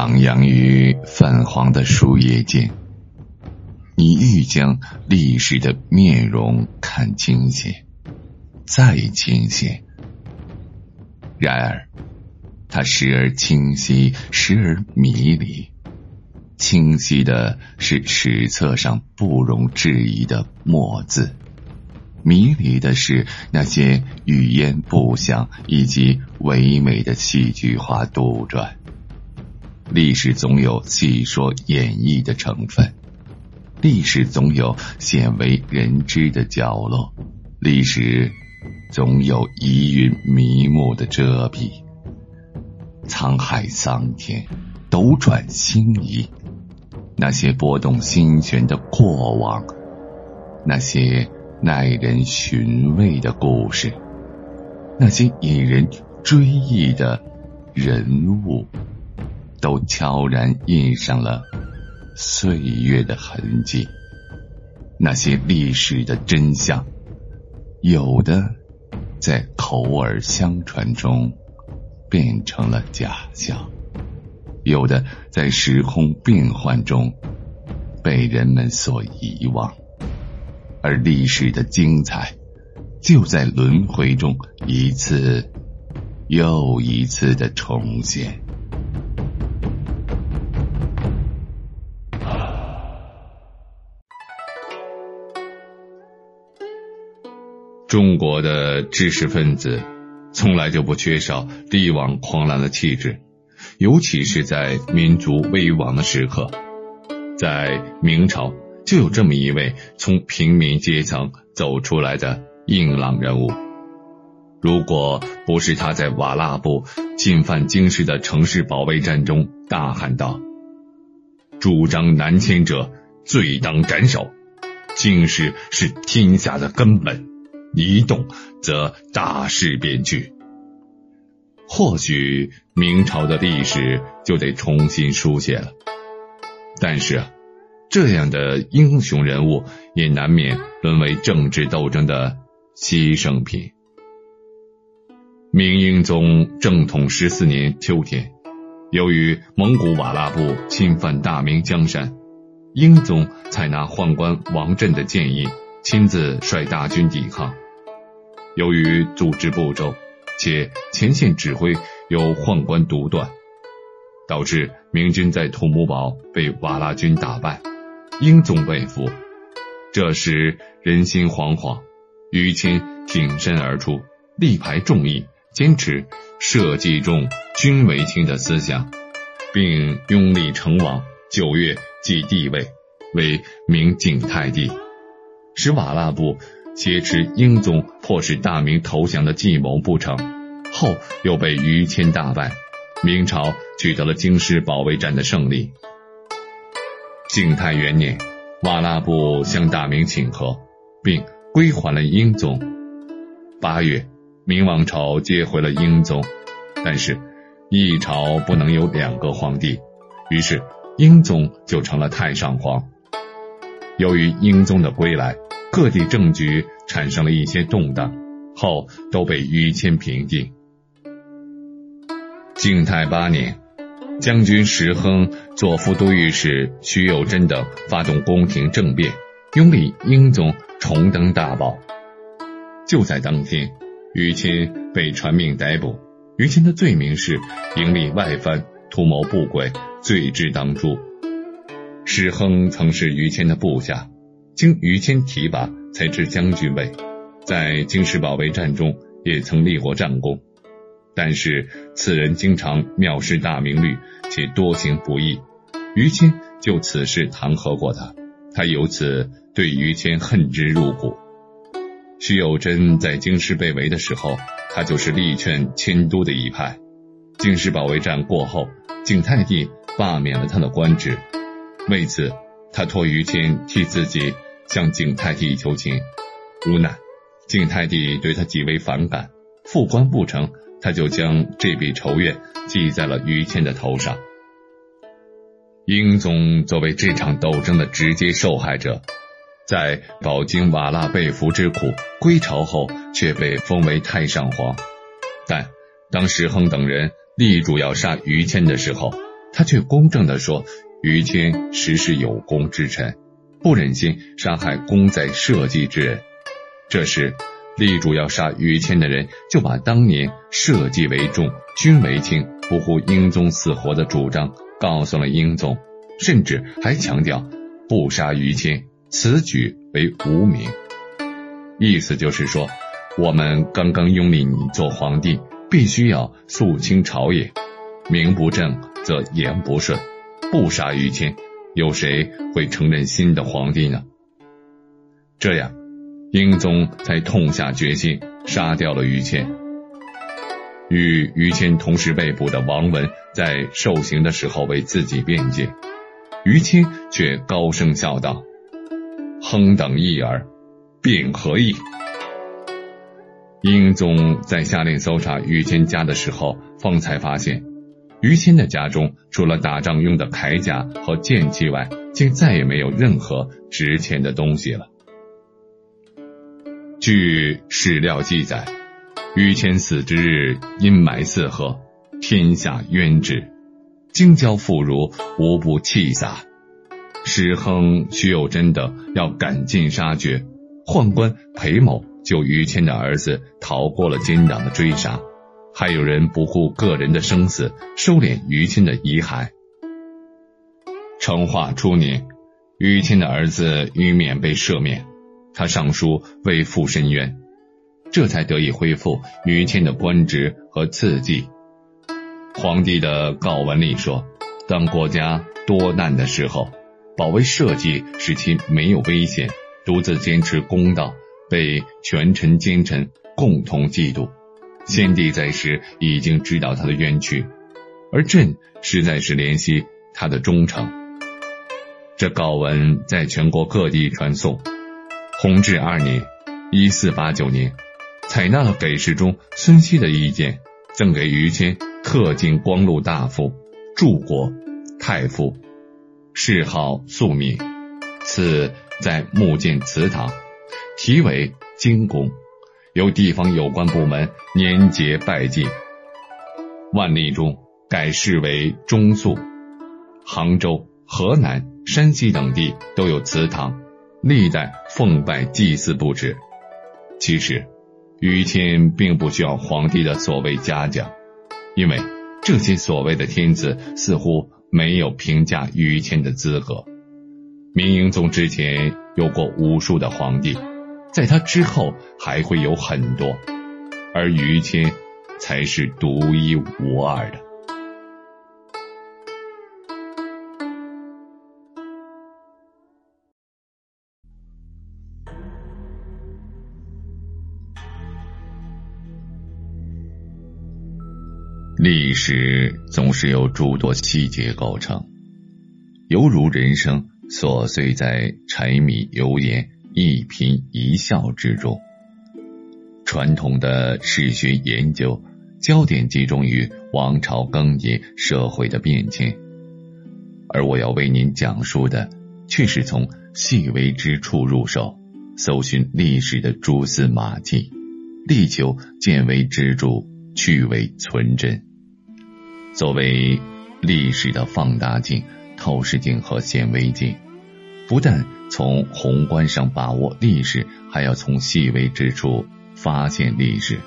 徜徉于泛黄的树叶间，你欲将历史的面容看清些，再清些。然而，它时而清晰，时而迷离。清晰的是史册上不容置疑的墨字，迷离的是那些语言不详以及唯美的戏剧化杜撰。历史总有戏说演绎的成分，历史总有鲜为人知的角落，历史总有疑云迷雾的遮蔽。沧海桑田，斗转星移。那些拨动心弦的过往，那些耐人寻味的故事，那些引人追忆的人物，都悄然印上了岁月的痕迹。那些历史的真相，有的在口耳相传中变成了假象。有的在时空变幻中被人们所遗忘，而历史的精彩就在轮回中一次又一次的重现。中国的知识分子从来就不缺少力挽狂澜的气质。尤其是在民族危亡的时刻，在明朝就有这么一位从平民阶层走出来的硬朗人物。如果不是他在瓦剌部进犯京师的城市保卫战中大喊道：“主张南迁者，罪当斩首。京师是天下的根本，一动则大势变局。”或许明朝的历史就得重新书写了，但是这样的英雄人物也难免沦为政治斗争的牺牲品。明英宗正统十四年秋天，由于蒙古瓦剌部侵犯大明江山，英宗采纳宦官王振的建议，亲自率大军抵抗。由于组织不周。且前线指挥由宦官独断，导致明军在土木堡被瓦剌军打败，英宗被俘。这时人心惶惶，于谦挺身而出，力排众议，坚持社稷重、君为轻的思想，并拥立成王，九月即帝位，为明景泰帝，使瓦剌部。挟持英宗，迫使大明投降的计谋不成，后又被于谦大败，明朝取得了京师保卫战的胜利。景泰元年，瓦剌部向大明请和，并归还了英宗。八月，明王朝接回了英宗，但是，一朝不能有两个皇帝，于是英宗就成了太上皇。由于英宗的归来。各地政局产生了一些动荡，后都被于谦平定。景泰八年，将军石亨、左副都御史徐有贞等发动宫廷政变，拥立英宗重登大宝。就在当天，于谦被传命逮捕。于谦的罪名是营立外藩、图谋不轨，罪之当诛。石亨曾是于谦的部下。经于谦提拔，才至将军位，在京师保卫战中也曾立过战功。但是此人经常藐视大明律，且多行不义，于谦就此事弹劾过他，他由此对于谦恨之入骨。徐有贞在京师被围的时候，他就是力劝迁都的一派。京师保卫战过后，景泰帝罢免了他的官职，为此他托于谦替自己。向景泰帝求情，无奈景泰帝对他极为反感，复官不成，他就将这笔仇怨记在了于谦的头上。英宗作为这场斗争的直接受害者，在饱经瓦剌被俘之苦，归朝后却被封为太上皇。但当石亨等人力主要杀于谦的时候，他却公正地说，于谦实是有功之臣，不忍心杀害功在社稷之人。这时，力主要杀于谦的人就把当年社稷为重、君为轻、不顾英宗死活的主张告诉了英宗，甚至还强调不杀于谦，此举为无名。意思就是说，我们刚刚拥立你做皇帝。必须要肃清朝野，名不正则言不顺，不杀于谦，有谁会承认新的皇帝呢？这样，英宗才痛下决心杀掉了于谦。与于谦同时被捕的王文在受刑的时候为自己辩解，于谦却高声笑道：“亨等一耳，秉何意？”英宗在下令搜查于谦家的时候，方才发现，于谦的家中除了打仗用的铠甲和剑器外，竟再也没有任何值钱的东西了。据史料记载，于谦死之日，阴霾四合，天下冤之，京郊妇孺无不气洒。史亨、徐有贞等要赶尽杀绝，宦官裴某。救于谦的儿子逃过了奸党的追杀，还有人不顾个人的生死，收敛于谦的遗骸。成化初年，于谦的儿子于勉被赦免，他上书为父申冤，这才得以恢复于谦的官职和赐祭。皇帝的告文里说，当国家多难的时候，保卫社稷使其没有危险，独自坚持公道。被权臣奸臣共同嫉妒，先帝在时已经知道他的冤屈，而朕实在是怜惜他的忠诚。这告文在全国各地传颂。弘治二年（一四八九年），采纳了给事中孙熙的意见，赠给于谦特进光禄大夫、柱国、太傅，谥号肃敏，赐在木建祠堂。题为金宫，由地方有关部门年节拜祭。万历中改谥为中肃。杭州、河南、山西等地都有祠堂，历代奉拜祭祀不止。其实，于谦并不需要皇帝的所谓嘉奖，因为这些所谓的天子似乎没有评价于谦的资格。明英宗之前有过无数的皇帝。在他之后还会有很多，而于谦才是独一无二的。历史总是由诸多细节构成，犹如人生琐碎在柴米油盐。一颦一笑之中，传统的史学研究焦点集中于王朝更迭、社会的变迁，而我要为您讲述的，却是从细微之处入手，搜寻历史的蛛丝马迹，力求见微知著，去伪存真。作为历史的放大镜、透视镜和显微镜。不但从宏观上把握历史，还要从细微之处发现历史，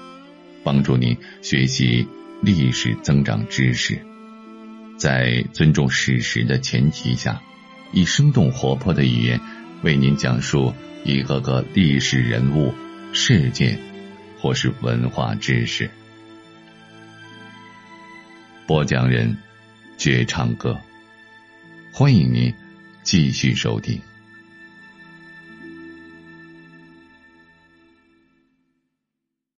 帮助您学习历史、增长知识。在尊重史实的前提下，以生动活泼的语言为您讲述一个个历史人物、事件或是文化知识。播讲人：绝唱歌，欢迎您。继续收听。